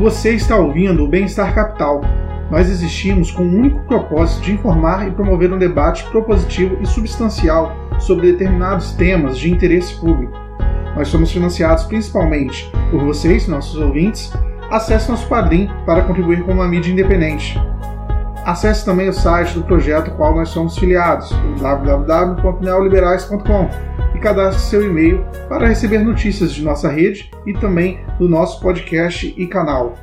Você está ouvindo o Bem-Estar Capital. Nós existimos com o único propósito de informar e promover um debate propositivo e substancial sobre determinados temas de interesse público. Nós somos financiados principalmente por vocês, nossos ouvintes. Acesse nosso Padrim para contribuir com uma mídia independente. Acesse também o site do projeto qual nós somos filiados, www.neoliberais.com e cadastre seu e-mail para receber notícias de nossa rede e também do nosso podcast e canal.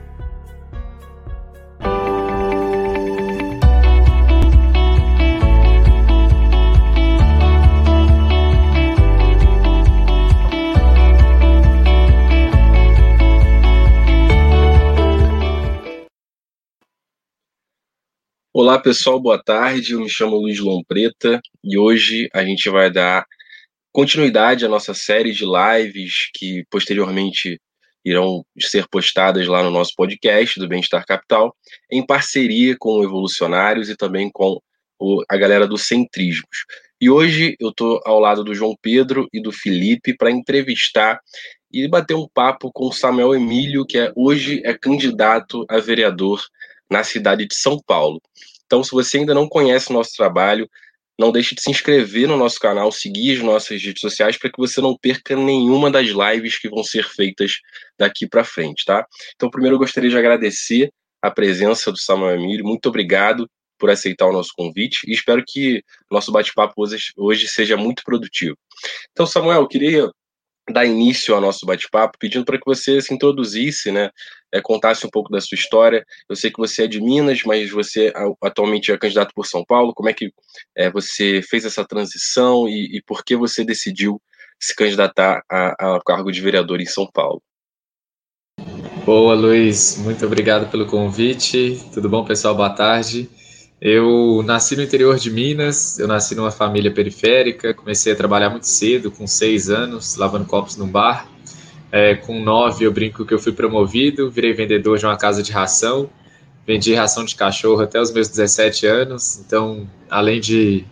Olá pessoal, boa tarde. Eu me chamo Luiz Lompreta e hoje a gente vai dar continuidade à nossa série de lives que posteriormente irão ser postadas lá no nosso podcast do Bem-Estar Capital, em parceria com o Evolucionários e também com o, a galera do Centrismos. E hoje eu estou ao lado do João Pedro e do Felipe para entrevistar e bater um papo com o Samuel Emílio, que é, hoje é candidato a vereador na cidade de São Paulo. Então, se você ainda não conhece o nosso trabalho, não deixe de se inscrever no nosso canal, seguir as nossas redes sociais para que você não perca nenhuma das lives que vão ser feitas daqui para frente, tá? Então, primeiro eu gostaria de agradecer a presença do Samuel Emílio. Muito obrigado por aceitar o nosso convite e espero que nosso bate-papo hoje, hoje seja muito produtivo. Então, Samuel, eu queria dar início ao nosso bate-papo, pedindo para que você se introduzisse, né, é, contasse um pouco da sua história. Eu sei que você é de Minas, mas você atualmente é candidato por São Paulo. Como é que é, você fez essa transição e, e, por que você decidiu se candidatar ao cargo de vereador em São Paulo? Boa, Luiz. Muito obrigado pelo convite. Tudo bom, pessoal? Boa tarde. Eu nasci no interior de Minas, eu nasci numa família periférica, comecei a trabalhar muito cedo, com seis anos, lavando copos no bar. É, com nove, eu brinco que eu fui promovido, virei vendedor de uma casa de ração, vendi ração de cachorro até os meus 17 anos. Então, além de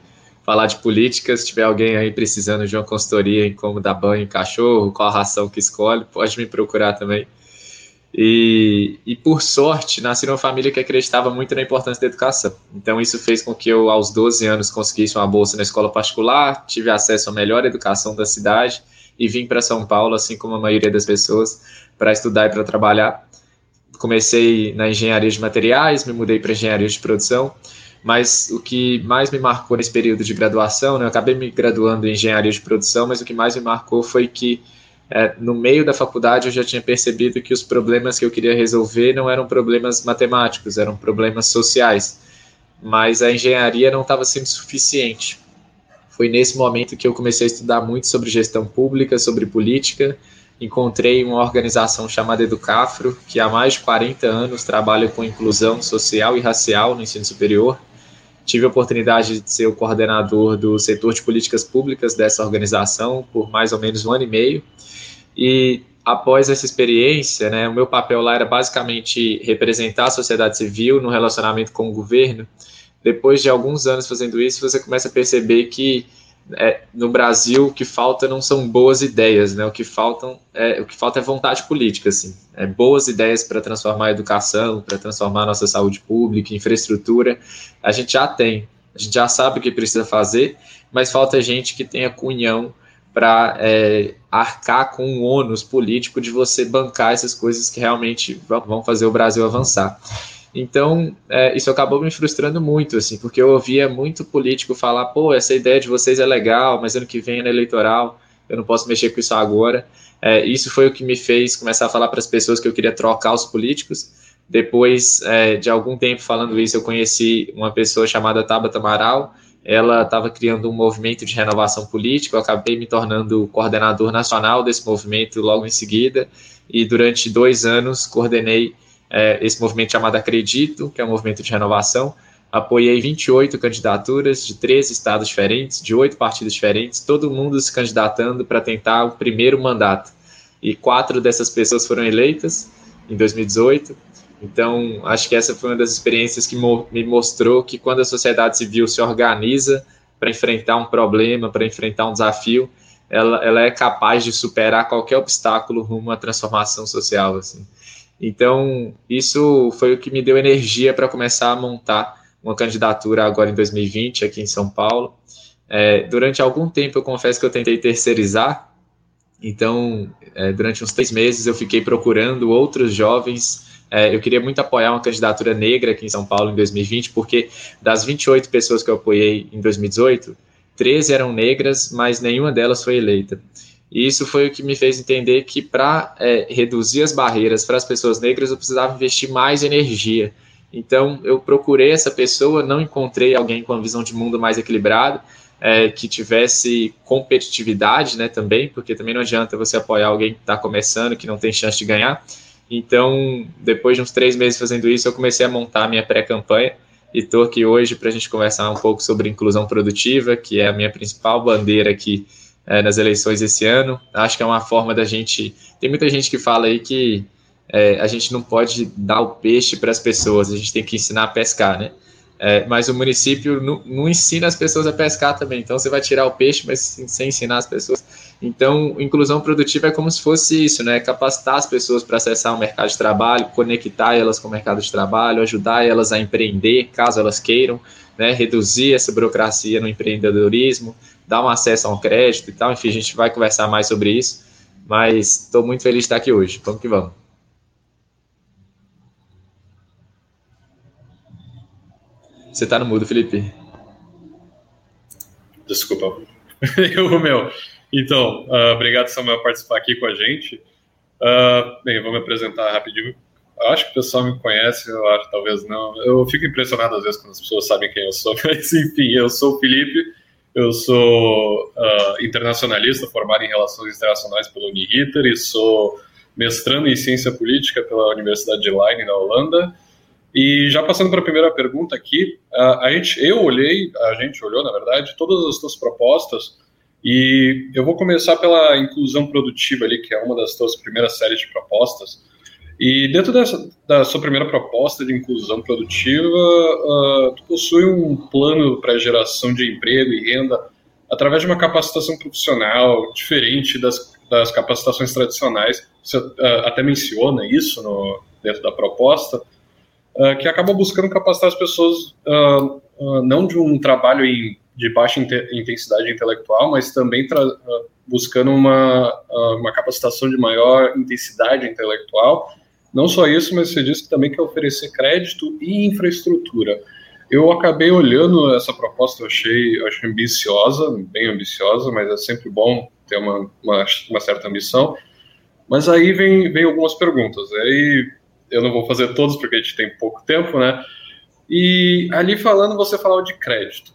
falar de política, se tiver alguém aí precisando de uma consultoria em como dar banho em cachorro, qual a ração que escolhe, pode me procurar também. E, e, por sorte, nasci numa família que acreditava muito na importância da educação. Então, isso fez com que eu, aos 12 anos, conseguisse uma bolsa na escola particular, tive acesso à melhor educação da cidade e vim para São Paulo, assim como a maioria das pessoas, para estudar e para trabalhar. Comecei na engenharia de materiais, me mudei para engenharia de produção, mas o que mais me marcou nesse período de graduação, né, eu acabei me graduando em engenharia de produção, mas o que mais me marcou foi que é, no meio da faculdade eu já tinha percebido que os problemas que eu queria resolver não eram problemas matemáticos, eram problemas sociais. Mas a engenharia não estava sendo suficiente. Foi nesse momento que eu comecei a estudar muito sobre gestão pública, sobre política. Encontrei uma organização chamada Educafro, que há mais de 40 anos trabalha com inclusão social e racial no ensino superior Tive a oportunidade de ser o coordenador do setor de políticas públicas dessa organização por mais ou menos um ano e meio. E após essa experiência, né, o meu papel lá era basicamente representar a sociedade civil no relacionamento com o governo. Depois de alguns anos fazendo isso, você começa a perceber que é, no Brasil o que falta não são boas ideias, né? O que faltam é o que falta é vontade política, assim, é boas ideias para transformar a educação, para transformar a nossa saúde pública, infraestrutura. A gente já tem, a gente já sabe o que precisa fazer, mas falta gente que tenha cunhão para é, arcar com um ônus político de você bancar essas coisas que realmente vão fazer o Brasil avançar. Então, é, isso acabou me frustrando muito, assim, porque eu ouvia muito político falar, pô, essa ideia de vocês é legal, mas ano que vem é no eleitoral, eu não posso mexer com isso agora. É, isso foi o que me fez começar a falar para as pessoas que eu queria trocar os políticos. Depois é, de algum tempo falando isso, eu conheci uma pessoa chamada Tabata Amaral, ela estava criando um movimento de renovação política, eu acabei me tornando coordenador nacional desse movimento logo em seguida, e durante dois anos coordenei é, esse movimento chamado Acredito, que é um movimento de renovação. Apoiei 28 candidaturas de três estados diferentes, de oito partidos diferentes, todo mundo se candidatando para tentar o primeiro mandato. E quatro dessas pessoas foram eleitas em 2018. Então, acho que essa foi uma das experiências que mo me mostrou que quando a sociedade civil se organiza para enfrentar um problema, para enfrentar um desafio, ela, ela é capaz de superar qualquer obstáculo rumo à transformação social. Assim. Então, isso foi o que me deu energia para começar a montar uma candidatura agora em 2020 aqui em São Paulo. É, durante algum tempo, eu confesso que eu tentei terceirizar. Então, é, durante uns três meses, eu fiquei procurando outros jovens. É, eu queria muito apoiar uma candidatura negra aqui em São Paulo em 2020, porque das 28 pessoas que eu apoiei em 2018, 13 eram negras, mas nenhuma delas foi eleita. E isso foi o que me fez entender que para é, reduzir as barreiras para as pessoas negras, eu precisava investir mais energia. Então, eu procurei essa pessoa, não encontrei alguém com uma visão de mundo mais equilibrada, é, que tivesse competitividade, né, também, porque também não adianta você apoiar alguém que está começando, que não tem chance de ganhar. Então, depois de uns três meses fazendo isso, eu comecei a montar a minha pré-campanha e estou aqui hoje para a gente conversar um pouco sobre inclusão produtiva, que é a minha principal bandeira aqui é, nas eleições esse ano. Acho que é uma forma da gente. Tem muita gente que fala aí que é, a gente não pode dar o peixe para as pessoas, a gente tem que ensinar a pescar, né? É, mas o município não, não, ensina as pessoas a pescar também. Então você vai tirar o peixe, mas sem ensinar as pessoas. Então, inclusão produtiva é como se fosse isso, né? Capacitar as pessoas para acessar o mercado de trabalho, conectar elas com o mercado de trabalho, ajudar elas a empreender, caso elas queiram, né? Reduzir essa burocracia no empreendedorismo, dar um acesso ao crédito e tal. Enfim, a gente vai conversar mais sobre isso. Mas estou muito feliz de estar aqui hoje. Vamos que vamos. Você está no mudo, Felipe. Desculpa. Eu, meu. Então, uh, obrigado, Samuel, por participar aqui com a gente. Uh, bem, vou me apresentar rapidinho. Eu acho que o pessoal me conhece, eu acho, talvez não. Eu fico impressionado às vezes quando as pessoas sabem quem eu sou, mas enfim, eu sou o Felipe, eu sou uh, internacionalista, formado em Relações Internacionais pela Uniriter e sou mestrando em Ciência Política pela Universidade de Leiden, na Holanda. E já passando para a primeira pergunta aqui, a, a gente, eu olhei, a gente olhou, na verdade, todas as tuas propostas e eu vou começar pela inclusão produtiva ali, que é uma das tuas primeiras séries de propostas. E dentro dessa, da sua primeira proposta de inclusão produtiva, uh, tu possui um plano para geração de emprego e renda através de uma capacitação profissional diferente das, das capacitações tradicionais. Você uh, até menciona isso no, dentro da proposta. Ah, que acaba buscando capacitar as pessoas uh, uh, não de um trabalho em, de baixa intensidade intelectual, mas também buscando uma, uma capacitação de maior intensidade intelectual. Não só isso, mas você disse que também quer oferecer crédito e infraestrutura. Eu acabei olhando essa proposta, eu achei, achei ambiciosa, bem ambiciosa, mas é sempre bom ter uma, uma, uma certa ambição. Mas aí vem, vem algumas perguntas. Aí eu não vou fazer todos porque a gente tem pouco tempo, né? E ali falando, você falava de crédito.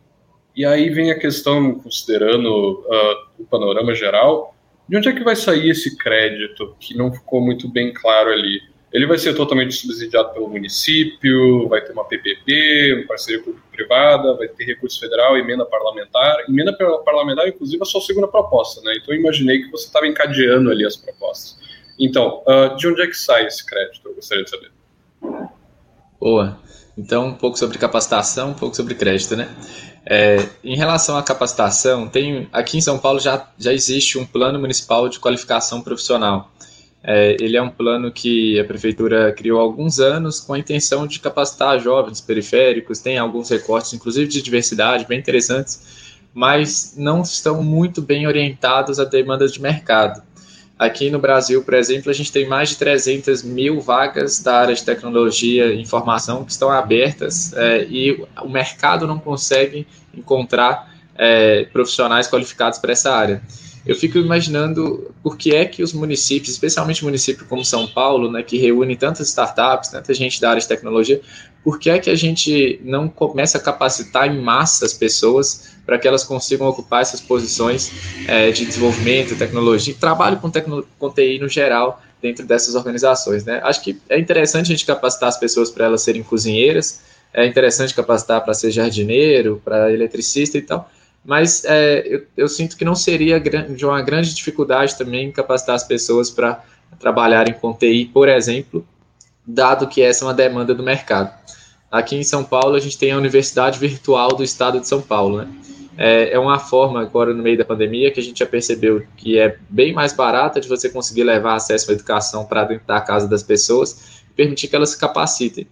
E aí vem a questão, considerando uh, o panorama geral, de onde é que vai sair esse crédito que não ficou muito bem claro ali? Ele vai ser totalmente subsidiado pelo município, vai ter uma PPP, uma parceria público-privada, vai ter recurso federal, emenda parlamentar. Emenda parlamentar, inclusive, é a sua segunda proposta, né? Então, eu imaginei que você estava encadeando ali as propostas. Então, uh, de onde é que sai esse crédito? Eu gostaria de saber. Boa. Então, um pouco sobre capacitação, um pouco sobre crédito, né? É, em relação à capacitação, tem, aqui em São Paulo já, já existe um plano municipal de qualificação profissional. É, ele é um plano que a prefeitura criou há alguns anos com a intenção de capacitar jovens periféricos, tem alguns recortes, inclusive de diversidade, bem interessantes, mas não estão muito bem orientados a demandas de mercado. Aqui no Brasil, por exemplo, a gente tem mais de 300 mil vagas da área de tecnologia e informação que estão abertas é, e o mercado não consegue encontrar é, profissionais qualificados para essa área. Eu fico imaginando por que é que os municípios, especialmente município como São Paulo, né, que reúne tantas startups, tanta gente da área de tecnologia, por que é que a gente não começa a capacitar em massa as pessoas para que elas consigam ocupar essas posições é, de desenvolvimento, tecnologia, trabalho com, tecno, com TI no geral dentro dessas organizações, né? Acho que é interessante a gente capacitar as pessoas para elas serem cozinheiras, é interessante capacitar para ser jardineiro, para eletricista e tal, mas é, eu, eu, sinto que não seria de uma grande dificuldade também capacitar as pessoas para trabalharem com TI, por exemplo, dado que essa é uma demanda do mercado. Aqui em São Paulo, a gente tem a Universidade Virtual do Estado de São Paulo, né? É, é uma forma, agora no meio da pandemia, que a gente já percebeu que é bem mais barata de você conseguir levar acesso à educação para dentro da casa das pessoas e permitir que elas se capacitem.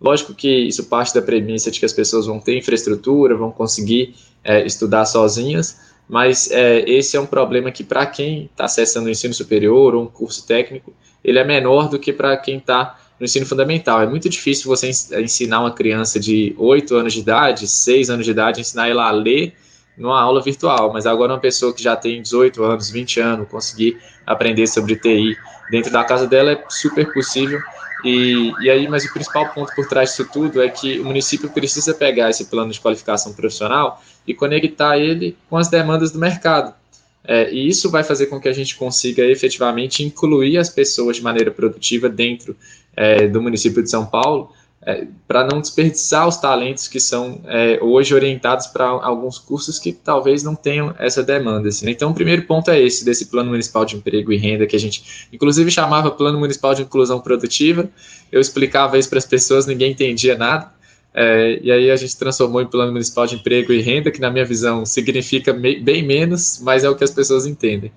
Lógico que isso parte da premissa de que as pessoas vão ter infraestrutura, vão conseguir é, estudar sozinhas, mas é, esse é um problema que, para quem está acessando o ensino superior ou um curso técnico, ele é menor do que para quem está no ensino fundamental. É muito difícil você ensinar uma criança de 8 anos de idade, 6 anos de idade, ensinar ela a ler numa aula virtual, mas agora uma pessoa que já tem 18 anos, 20 anos, conseguir aprender sobre TI dentro da casa dela é super possível. E, e aí, mas o principal ponto por trás disso tudo é que o município precisa pegar esse plano de qualificação profissional e conectar ele com as demandas do mercado. É, e isso vai fazer com que a gente consiga efetivamente incluir as pessoas de maneira produtiva dentro é, do município de São Paulo, é, para não desperdiçar os talentos que são é, hoje orientados para alguns cursos que talvez não tenham essa demanda. Assim. Então, o primeiro ponto é esse, desse Plano Municipal de Emprego e Renda, que a gente, inclusive, chamava Plano Municipal de Inclusão Produtiva. Eu explicava isso para as pessoas, ninguém entendia nada. É, e aí a gente transformou em Plano Municipal de Emprego e Renda, que na minha visão significa bem menos, mas é o que as pessoas entendem.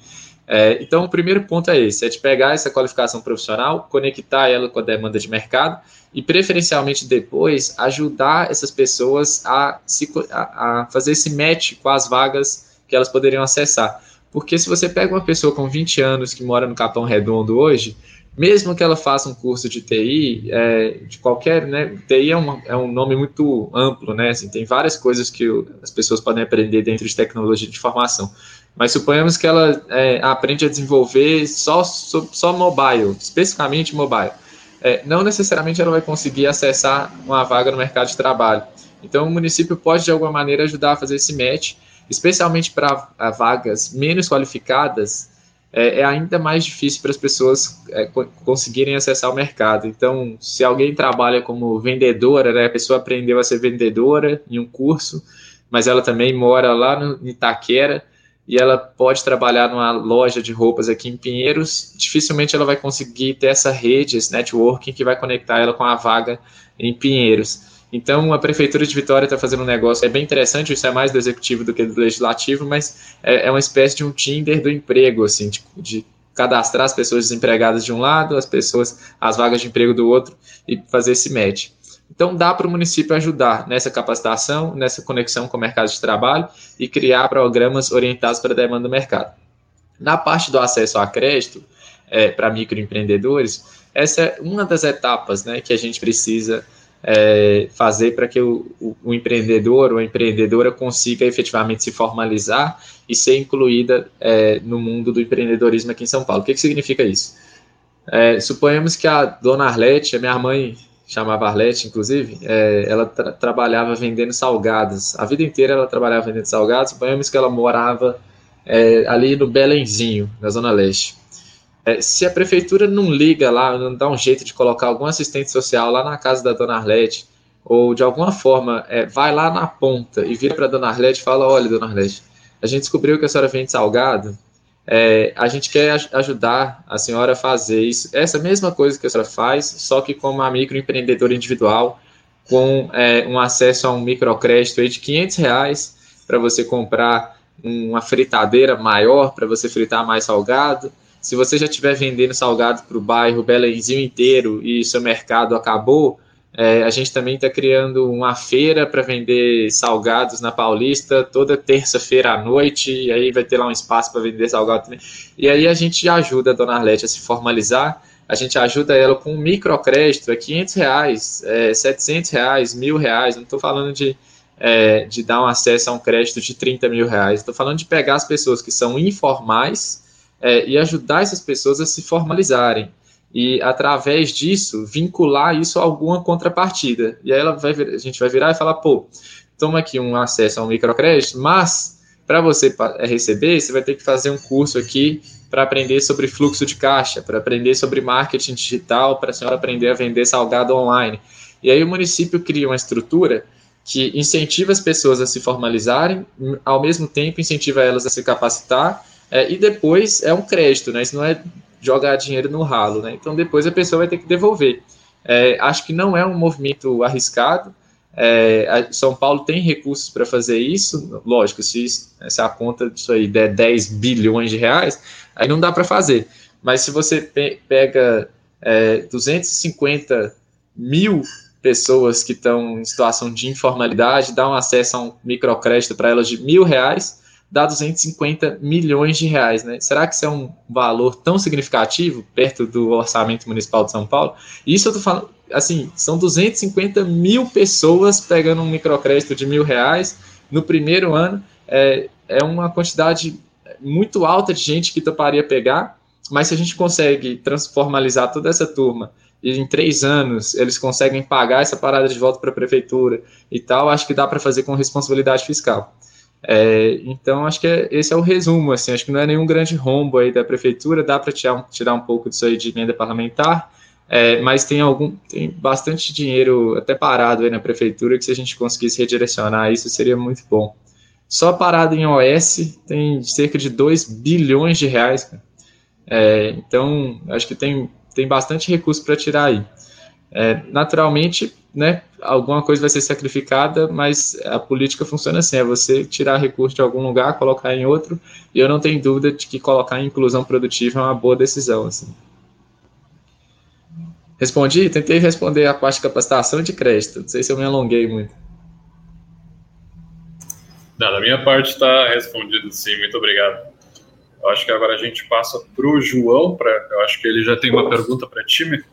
É, então, o primeiro ponto é esse: é de pegar essa qualificação profissional, conectar ela com a demanda de mercado e, preferencialmente depois, ajudar essas pessoas a, se, a, a fazer esse match com as vagas que elas poderiam acessar. Porque se você pega uma pessoa com 20 anos que mora no Capão Redondo hoje, mesmo que ela faça um curso de TI, é, de qualquer, né, TI é um, é um nome muito amplo, né, assim, tem várias coisas que as pessoas podem aprender dentro de tecnologia de informação. Mas suponhamos que ela é, aprende a desenvolver só, só mobile, especificamente mobile. É, não necessariamente ela vai conseguir acessar uma vaga no mercado de trabalho. Então, o município pode, de alguma maneira, ajudar a fazer esse match, especialmente para vagas menos qualificadas, é, é, ainda mais difícil para as pessoas é, conseguirem acessar o mercado. Então, se alguém trabalha como vendedora, né, a pessoa aprendeu a ser vendedora em um curso, mas ela também mora lá no Itaquera, e ela pode trabalhar numa loja de roupas aqui em Pinheiros, dificilmente ela vai conseguir ter essa rede, esse networking que vai conectar ela com a vaga em Pinheiros. Então, a Prefeitura de Vitória está fazendo um negócio, é bem interessante, isso é mais do executivo do que do legislativo, mas é, é uma espécie de um Tinder do emprego, assim, de, de cadastrar as pessoas desempregadas de um lado, as pessoas, as vagas de emprego do outro, e fazer esse match. Então, dá para o município ajudar nessa capacitação, nessa conexão com o mercado de trabalho e criar programas orientados para a demanda do mercado. Na parte do acesso a crédito, é, para microempreendedores, essa é uma das etapas né, que a gente precisa é, fazer para que o, o, o, empreendedor ou a empreendedora consiga efetivamente se formalizar e ser incluída é, no mundo do empreendedorismo aqui em São Paulo. O que, que significa isso? É, suponhamos que a dona Arlete, a minha mãe chamava Arlete, inclusive, é, ela tra trabalhava vendendo salgados. A vida inteira ela trabalhava vendendo salgados. Suponhamos que ela morava é, ali no Belenzinho, na Zona Leste. É, se a prefeitura não liga lá, não dá um jeito de colocar algum assistente social lá na casa da dona Arlete, ou de alguma forma é, vai lá na ponta e vira para dona Arlete e fala: Olha, dona Arlete, a gente descobriu que a senhora vende salgado, é, a gente quer ajudar a senhora a fazer isso, essa mesma coisa que a senhora faz, só que como uma microempreendedora individual, com é, um acesso a um microcrédito de 500 reais para você comprar uma fritadeira maior, para você fritar mais salgado. Se você já estiver vendendo salgado para o bairro Belenzinho inteiro e seu mercado acabou, é, a gente também está criando uma feira para vender salgados na Paulista toda terça-feira à noite, e aí vai ter lá um espaço para vender salgado também. E aí a gente ajuda a dona Arlete a se formalizar, a gente ajuda ela com um microcrédito, é 500 reais, é 700 reais, mil reais, não estou falando de, é, de dar um acesso a um crédito de 30 mil reais, estou falando de pegar as pessoas que são informais é, e ajudar essas pessoas a se formalizarem e através disso vincular isso a alguma contrapartida. E aí ela vai, a gente vai virar e falar, pô, toma aqui um acesso a um microcrédito, mas para você é, receber, você vai ter que fazer um curso aqui para aprender sobre fluxo de caixa, para aprender sobre marketing digital, para a senhora aprender a vender salgado online. E aí o município cria uma estrutura que incentiva as pessoas a se formalizarem, ao mesmo tempo incentiva elas a se capacitar, é, e depois é um crédito, né? Isso não é jogar dinheiro no ralo, né? Então depois a pessoa vai ter que devolver. É, acho que não é um movimento arriscado. É, São Paulo tem recursos para fazer isso, lógico, se, se a conta disso aí der 10 bilhões de reais, aí não dá para fazer. Mas se você pe pega é, 250 mil pessoas que estão em situação de informalidade, dá um acesso a um microcrédito para elas de mil reais, dá 250 milhões de reais, né? Será que isso é um valor tão significativo perto do orçamento municipal de São Paulo? Isso eu tô falando, assim, são 250 mil pessoas pegando um microcrédito de mil reais no primeiro ano, é, é uma quantidade muito alta de gente que toparia pegar, mas se a gente consegue transformalizar toda essa turma e em três anos eles conseguem pagar essa parada de volta para a prefeitura e tal, acho que dá para fazer com responsabilidade fiscal. É, então, acho que é, esse é o resumo, assim, acho que não é nenhum grande rombo aí da prefeitura, dá para tirar, tirar um pouco disso aí de emenda parlamentar, é, mas tem algum, tem bastante dinheiro até parado aí na prefeitura que se a gente conseguisse redirecionar isso seria muito bom. Só parado em OS tem cerca de 2 bilhões de reais, é, então acho que tem, tem bastante recurso para tirar aí. É, naturalmente, né, alguma coisa vai ser sacrificada, mas a política funciona assim: é você tirar recurso de algum lugar, colocar em outro, e eu não tenho dúvida de que colocar em inclusão produtiva é uma boa decisão. Assim. Respondi? Tentei responder a parte de capacitação de crédito, não sei se eu me alonguei muito. Não, da minha parte está respondido sim, muito obrigado. Eu acho que agora a gente passa para o João, pra, eu acho que ele já tem uma pergunta para time.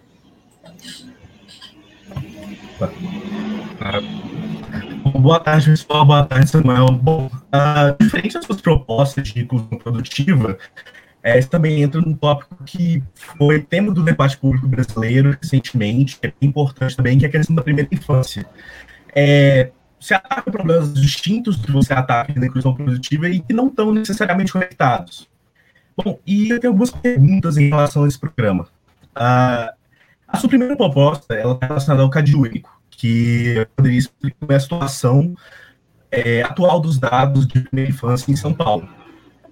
Boa tarde, pessoal. Boa tarde, Samuel. Bom, uh, diferente das suas propostas de inclusão produtiva, é, isso também entra num tópico que foi tema do debate público brasileiro recentemente, é importante também, que é a questão da primeira infância. É, você ataca problemas distintos que você ataca na inclusão produtiva e que não estão necessariamente conectados. Bom, e eu tenho algumas perguntas em relação a esse programa. Uh, a sua primeira proposta ela está relacionada ao CAD único, que poderia explicar a situação é, atual dos dados de primeira infância em São Paulo.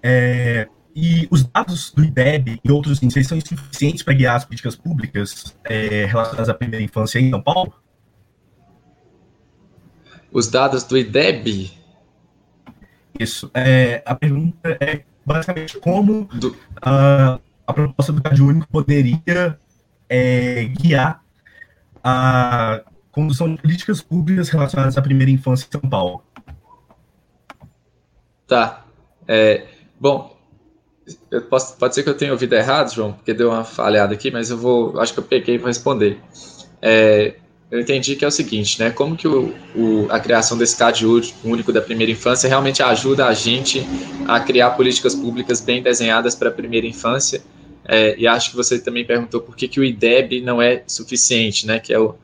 É, e os dados do IDEB e outros índices são insuficientes para guiar as políticas públicas é, relacionadas à primeira infância em São Paulo? Os dados do IDEB? Isso. É, a pergunta é basicamente como do... a, a proposta do CAD único poderia é, guiar a condução de políticas públicas relacionadas à primeira infância em São Paulo. Tá. É, bom, posso, pode ser que eu tenha ouvido errado, João, porque deu uma falhada aqui, mas eu vou, acho que eu peguei para responder. É, eu entendi que é o seguinte, né? Como que o, o, a criação desse CAD único da primeira infância realmente ajuda a gente a criar políticas públicas bem desenhadas para a primeira infância é, e acho que você também perguntou por que, que o IDEB não é suficiente, né? Que é o,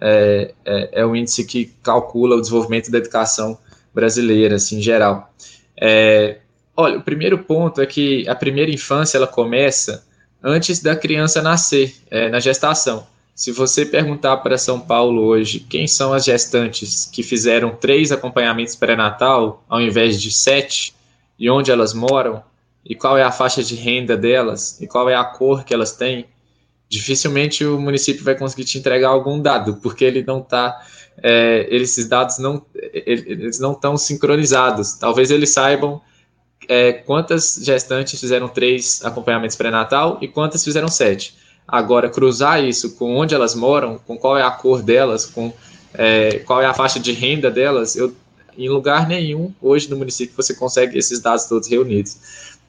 é, é, é o índice que calcula o desenvolvimento da educação brasileira, assim, em geral. É, olha, o primeiro ponto é que a primeira infância ela começa antes da criança nascer, é, na gestação. Se você perguntar para São Paulo hoje quem são as gestantes que fizeram três acompanhamentos pré-natal ao invés de sete e onde elas moram, e qual é a faixa de renda delas e qual é a cor que elas têm, dificilmente o município vai conseguir te entregar algum dado, porque ele não está, é, esses dados não, eles não estão sincronizados. Talvez eles saibam é, quantas gestantes fizeram três acompanhamentos pré-natal e quantas fizeram sete. Agora, cruzar isso com onde elas moram, com qual é a cor delas, com é, qual é a faixa de renda delas, eu, em lugar nenhum hoje no município você consegue esses dados todos reunidos.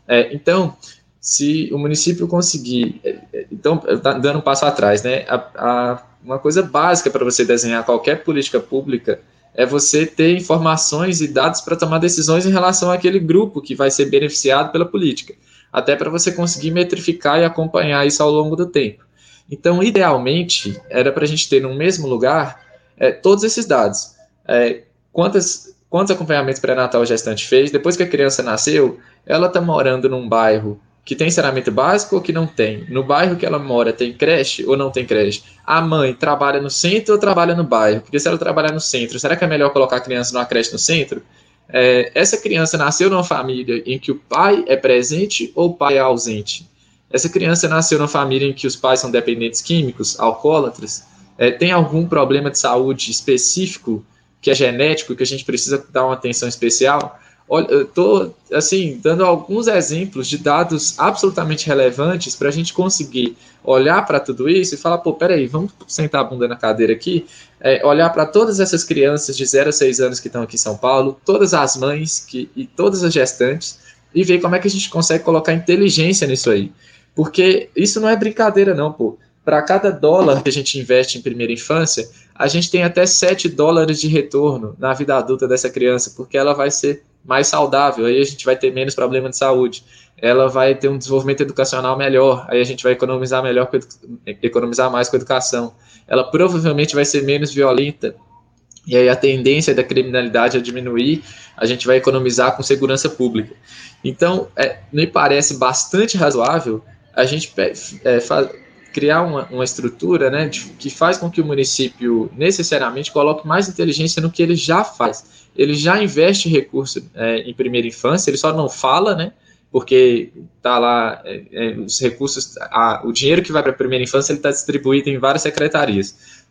É, então, se o município conseguir, é, é, então, tá dando um passo atrás, né? A, a, uma coisa básica para você desenhar qualquer política pública é você ter informações e dados para tomar decisões em relação àquele grupo que vai ser beneficiado pela política, até para você conseguir metrificar e acompanhar isso ao longo do tempo. Então, idealmente, era para a gente ter no mesmo lugar é, todos esses dados. É, quantas, quantos acompanhamentos pré-natal a gestante fez, depois que a criança nasceu, ela está morando num bairro que tem saneamento básico ou que não tem? No bairro que ela mora tem creche ou não tem creche? A mãe trabalha no centro ou trabalha no bairro? Porque se ela trabalhar no centro, será que é melhor colocar a criança numa creche no centro? É, essa criança nasceu numa família em que o pai é presente ou o pai é ausente? Essa criança nasceu numa família em que os pais são dependentes químicos, alcoólatras? é, tem algum problema de saúde específico que é genético que a gente precisa dar uma atenção especial? Estou assim dando alguns exemplos de dados absolutamente relevantes para a gente conseguir olhar para tudo isso e falar, pô, peraí, vamos sentar a bunda na cadeira aqui, é, olhar para todas essas crianças de 0 a 6 anos que estão aqui em São Paulo, todas as mães que, e todas as gestantes, e ver como é que a gente consegue colocar inteligência nisso aí. Porque isso não é brincadeira, não, pô. Para cada dólar que a gente investe em primeira infância, a gente tem até 7 dólares de retorno na vida adulta dessa criança, porque ela vai ser mais saudável, aí a gente vai ter menos problema de saúde. Ela vai ter um desenvolvimento educacional melhor, aí a gente vai economizar melhor, economizar mais com a educação. Ela provavelmente vai ser menos violenta, e aí a tendência da criminalidade a diminuir, a gente vai economizar com segurança pública. Então, é, me parece bastante razoável a gente é, criar uma, uma estrutura né, de, que faz com que o município necessariamente coloque mais inteligência no que ele já faz ele já investe recurso é, em primeira infância, ele só não fala, né? Porque tá lá é, é, os recursos, a, o dinheiro que vai para a primeira infância ele está distribuído em várias secretarias.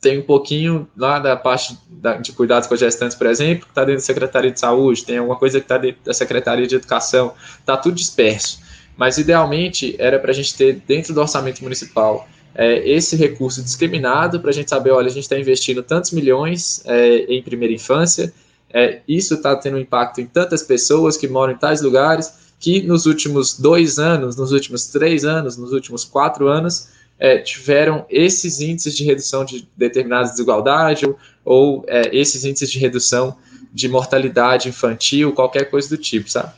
Tem um pouquinho lá da parte da, de cuidados com gestantes, por exemplo, que está dentro da Secretaria de Saúde, tem alguma coisa que está dentro da Secretaria de Educação, está tudo disperso. Mas idealmente era para a gente ter dentro do orçamento municipal é, esse recurso discriminado para a gente saber, olha, a gente está investindo tantos milhões é, em primeira infância é, isso está tendo um impacto em tantas pessoas que moram em tais lugares que nos últimos dois anos, nos últimos três anos, nos últimos quatro anos, é, tiveram esses índices de redução de determinadas desigualdades ou, é, esses índices de redução de mortalidade infantil, qualquer coisa do tipo, sabe?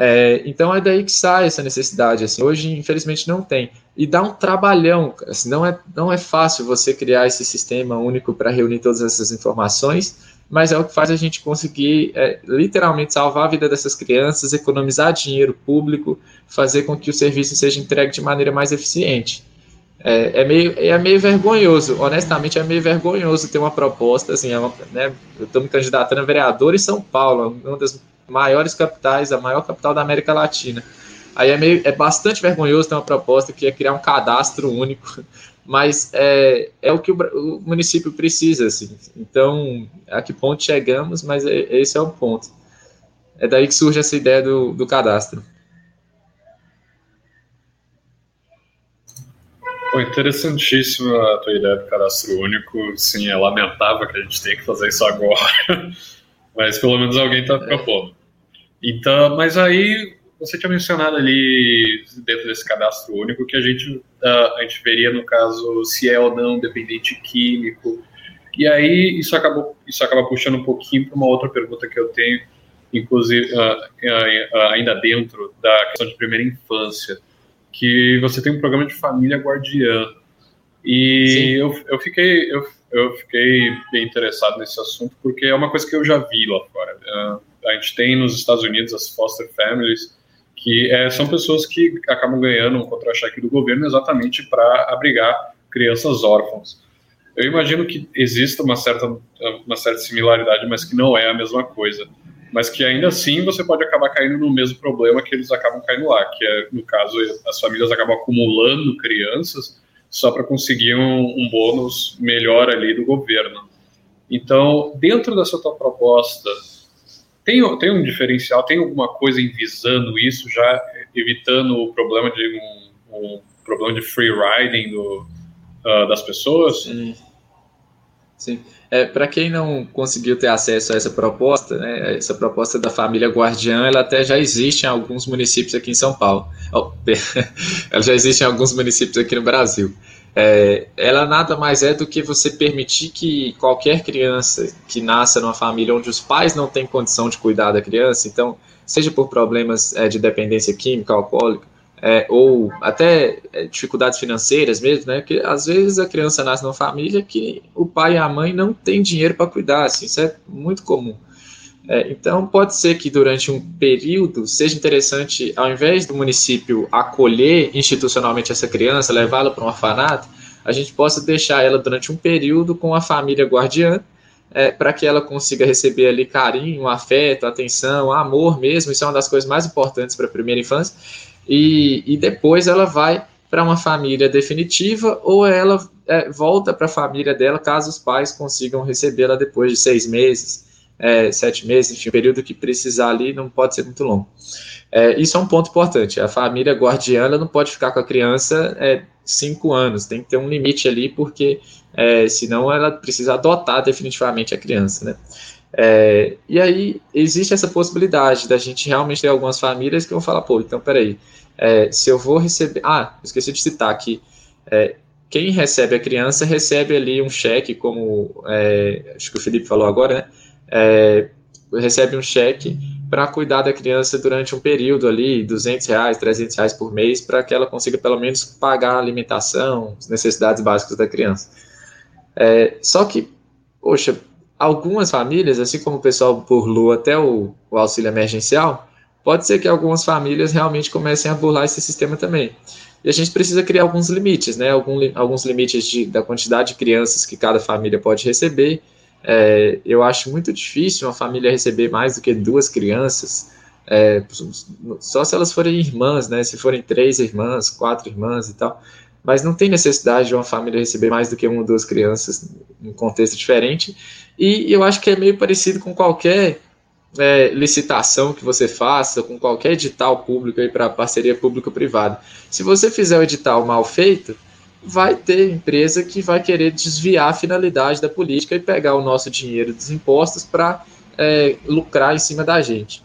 É, então é daí que sai essa necessidade. Assim. Hoje, infelizmente, não tem. E dá um trabalhão. Assim, não, é, não é fácil você criar esse sistema único para reunir todas essas informações mas é o que faz a gente conseguir é, literalmente salvar a vida dessas crianças, economizar dinheiro público, fazer com que o serviço seja entregue de maneira mais eficiente. É, é, meio, é meio vergonhoso, honestamente é meio vergonhoso ter uma proposta, assim, é uma, né, eu estou me candidatando a vereador em São Paulo, uma das maiores capitais, a maior capital da América Latina. Aí é, meio, é bastante vergonhoso ter uma proposta que é criar um cadastro único mas é, é o que o, o, município precisa, assim. Então, a que ponto chegamos, mas é, esse é o ponto. É daí que surge essa ideia do, do cadastro. Pô, interessantíssima a tua ideia do cadastro único. Sim, é lamentável que a gente tenha que fazer isso agora, mas pelo menos alguém está propondo. Então, mas aí você tinha mencionado ali, dentro desse cadastro único, que a gente, uh, a gente veria, no caso, se é ou não dependente químico. E aí, isso, acabou, isso acaba puxando um pouquinho para uma outra pergunta que eu tenho, inclusive, uh, uh, ainda dentro da questão de primeira infância, que você tem um programa de família guardiã. E eu, eu, fiquei, eu, eu fiquei bem interessado nesse assunto, porque é uma coisa que eu já vi lá fora. A gente tem nos Estados Unidos as foster families, que é, são pessoas que acabam ganhando um contra-cheque do governo exatamente para abrigar crianças órfãs. Eu imagino que exista uma certa, uma certa similaridade, mas que não é a mesma coisa. Mas que ainda assim você pode acabar caindo no mesmo problema que eles acabam caindo lá, que é, no caso, as famílias acabam acumulando crianças só para conseguir um, um bônus melhor ali do governo. Então, dentro dessa tua proposta, tem, tem um diferencial, tem alguma coisa envisando isso, já evitando o problema de um, um problema de free riding do, uh, das pessoas? Sim. Sim. É, Para quem não conseguiu ter acesso a essa proposta, né, essa proposta da família Guardiã, ela até já existe em alguns municípios aqui em São Paulo. Oh, ela já existe em alguns municípios aqui no Brasil. É, ela nada mais é do que você permitir que qualquer criança que nasça numa família onde os pais não têm condição de cuidar da criança, então, seja por problemas é, de dependência química, alcoólica, é, ou até é, dificuldades financeiras mesmo, né? Porque às vezes a criança nasce numa família que o pai e a mãe não têm dinheiro para cuidar, assim, isso é muito comum. É, então, pode ser que durante um período seja interessante, ao invés do município acolher institucionalmente essa criança, levá-la para um orfanato, a gente possa deixar ela durante um período com a família guardiã, é, para que ela consiga receber ali carinho, afeto, atenção, amor mesmo. Isso é uma das coisas mais importantes para a primeira infância. E, e depois ela vai para uma família definitiva ou ela é, volta para a família dela caso os pais consigam recebê-la depois de seis meses, é, sete meses, enfim, o período que precisar ali não pode ser muito longo. É, isso é um ponto importante. A família guardiã não pode ficar com a criança é, cinco anos, tem que ter um limite ali, porque é, senão ela precisa adotar definitivamente a criança, né? É, e aí existe essa possibilidade da gente realmente ter algumas famílias que vão falar, pô, então peraí, é, se eu vou receber. Ah, esqueci de citar aqui. É, quem recebe a criança recebe ali um cheque, como é, acho que o Felipe falou agora, né? É, recebe um cheque para cuidar da criança durante um período ali, 200 reais, 300 reais por mês, para que ela consiga pelo menos pagar a alimentação, as necessidades básicas da criança. É, só que, poxa, algumas famílias, assim como o pessoal lua até o, o auxílio emergencial, pode ser que algumas famílias realmente comecem a burlar esse sistema também. E a gente precisa criar alguns limites, né? Algum, alguns limites de, da quantidade de crianças que cada família pode receber, é, eu acho muito difícil uma família receber mais do que duas crianças, é, só se elas forem irmãs, né? Se forem três irmãs, quatro irmãs e tal. Mas não tem necessidade de uma família receber mais do que uma ou duas crianças em um contexto diferente. E eu acho que é meio parecido com qualquer é, licitação que você faça, com qualquer edital público para parceria público-privada. Se você fizer o edital mal feito, vai ter empresa que vai querer desviar a finalidade da política e pegar o nosso dinheiro dos impostos para é, lucrar em cima da gente.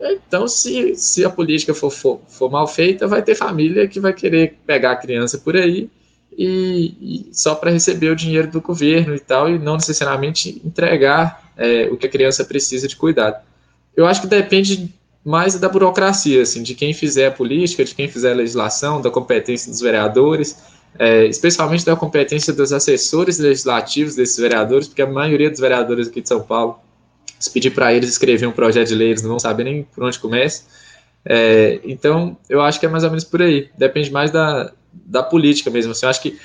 Então, se, se a política for, for, for, mal feita, vai ter família que vai querer pegar a criança por aí e, e só para receber o dinheiro do governo e tal, e não necessariamente entregar é, o que a criança precisa de cuidado. Eu acho que depende mais da burocracia, assim, de quem fizer a política, de quem fizer a legislação, da competência dos vereadores é, especialmente da competência dos assessores legislativos desses vereadores, porque a maioria dos vereadores aqui de São Paulo, se pedir para eles escrever um projeto de lei, eles não vão saber nem por onde começa. É, então, eu acho que é mais ou menos por aí. Depende mais da, da política mesmo. Assim, eu acho que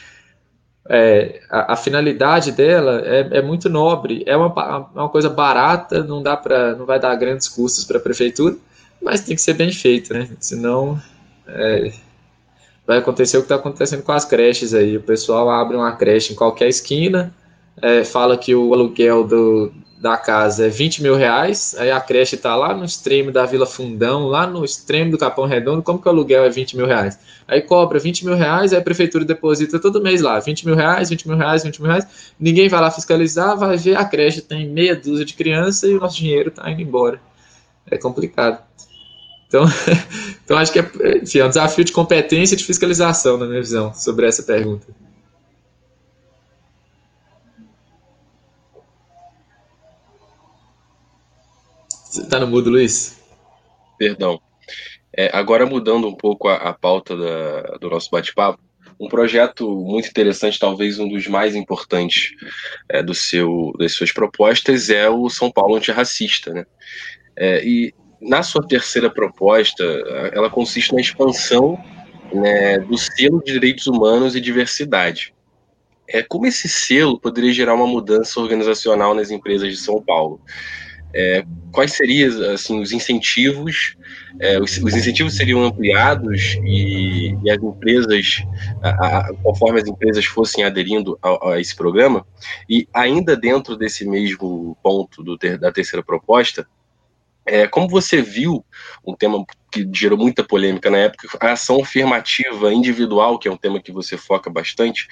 é, a, a, finalidade dela é, é, muito nobre, é uma, uma coisa barata, não dá para, não vai dar grandes custos para a prefeitura, mas tem que ser bem feito, né? Senão é, vai acontecer o que está acontecendo com as creches aí. O pessoal abre uma creche em qualquer esquina, é, fala que o aluguel do, da casa é 20 mil reais, aí a creche está lá no extremo da Vila Fundão, lá no extremo do Capão Redondo, como que o aluguel é 20 mil reais? Aí cobra 20 mil reais, aí a prefeitura deposita todo mês lá, 20 mil reais, 20 mil reais, 20 mil reais, ninguém vai lá fiscalizar, vai ver a creche tem meia dúzia de crianças e o nosso dinheiro está indo embora. É complicado. Então, então acho que é, enfim, é um desafio de competência e de fiscalização, na minha visão, sobre essa pergunta. Você está no mudo, Luiz? Perdão. É, agora mudando um pouco a, a pauta da, do nosso bate-papo, um projeto muito interessante, talvez um dos mais importantes é, do seu, das suas propostas, é o São Paulo Antirracista. Né? É, e na sua terceira proposta, ela consiste na expansão né, do selo de direitos humanos e diversidade. É, como esse selo poderia gerar uma mudança organizacional nas empresas de São Paulo? É, quais seriam assim, os incentivos? É, os, os, incentivos seriam ampliados e, e as empresas, a, a, conforme as empresas fossem aderindo a, a, esse programa? E ainda dentro desse mesmo ponto do ter, da terceira proposta, é, como você viu, um tema que gerou muita polêmica na época, a ação afirmativa individual, que é um tema que você foca bastante,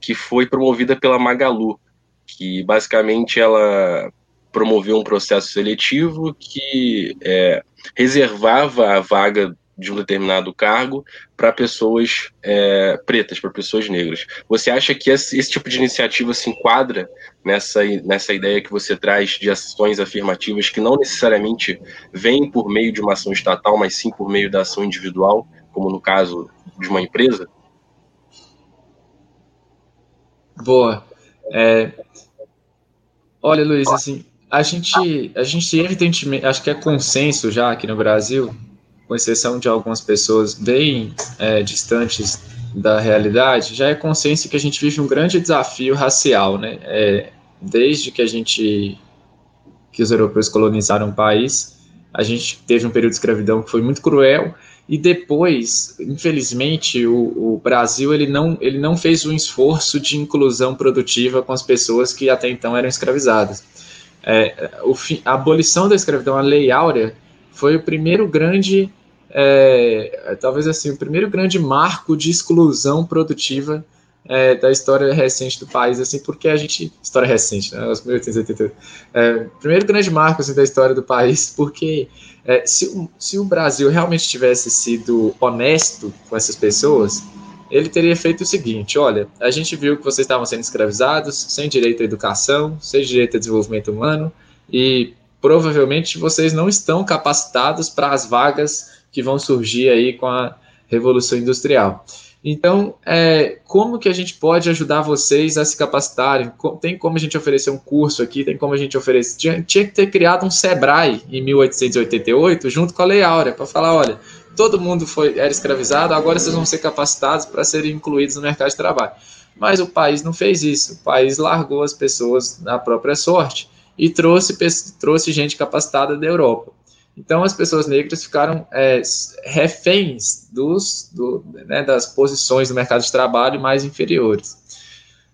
que foi promovida pela Magalu, que basicamente ela promoveu um processo seletivo que é, reservava a vaga de um determinado cargo para pessoas é, pretas, para pessoas negras. Você acha que esse, esse, tipo de iniciativa se enquadra nessa, nessa ideia que você traz de ações afirmativas que não necessariamente vêm por meio de uma ação estatal, mas sim por meio da ação individual, como no caso de uma empresa? Boa. É... Olha, Luiz, assim, a gente, a gente evidentemente, acho que é consenso já aqui no Brasil, com exceção de algumas pessoas bem é, distantes da realidade, já é consciência que a gente vive um grande desafio racial, né? É, desde que a gente, que os europeus colonizaram o país, a gente teve um período de escravidão que foi muito cruel e depois, infelizmente, o, o, Brasil ele não, ele não fez um esforço de inclusão produtiva com as pessoas que até então eram escravizadas. É, o, a abolição da escravidão, a Lei Áurea, foi o primeiro grande, é, talvez assim, o primeiro grande marco de exclusão produtiva é, da história recente do país, assim, porque a gente. História recente, né? 1888. É, primeiro grande marco assim, da história do país, porque é, se, o, se o Brasil realmente tivesse sido honesto com essas pessoas, ele teria feito o seguinte: olha, a gente viu que vocês estavam sendo escravizados, sem direito à educação, sem direito a desenvolvimento humano, e provavelmente vocês não estão capacitados para as vagas que vão surgir aí com a Revolução Industrial. Então, é, como que a gente pode ajudar vocês a se capacitarem? Tem como a gente oferecer um curso aqui, tem como a gente oferecer. Tinha, tinha que ter criado um Sebrae em 1888, junto com a Lei Áurea, para falar: olha, todo mundo foi, era escravizado, agora vocês vão ser capacitados para serem incluídos no mercado de trabalho. Mas o país não fez isso, o país largou as pessoas na própria sorte e trouxe, trouxe gente capacitada da Europa. Então, as pessoas negras ficaram é, reféns dos, do, né, das posições do mercado de trabalho mais inferiores.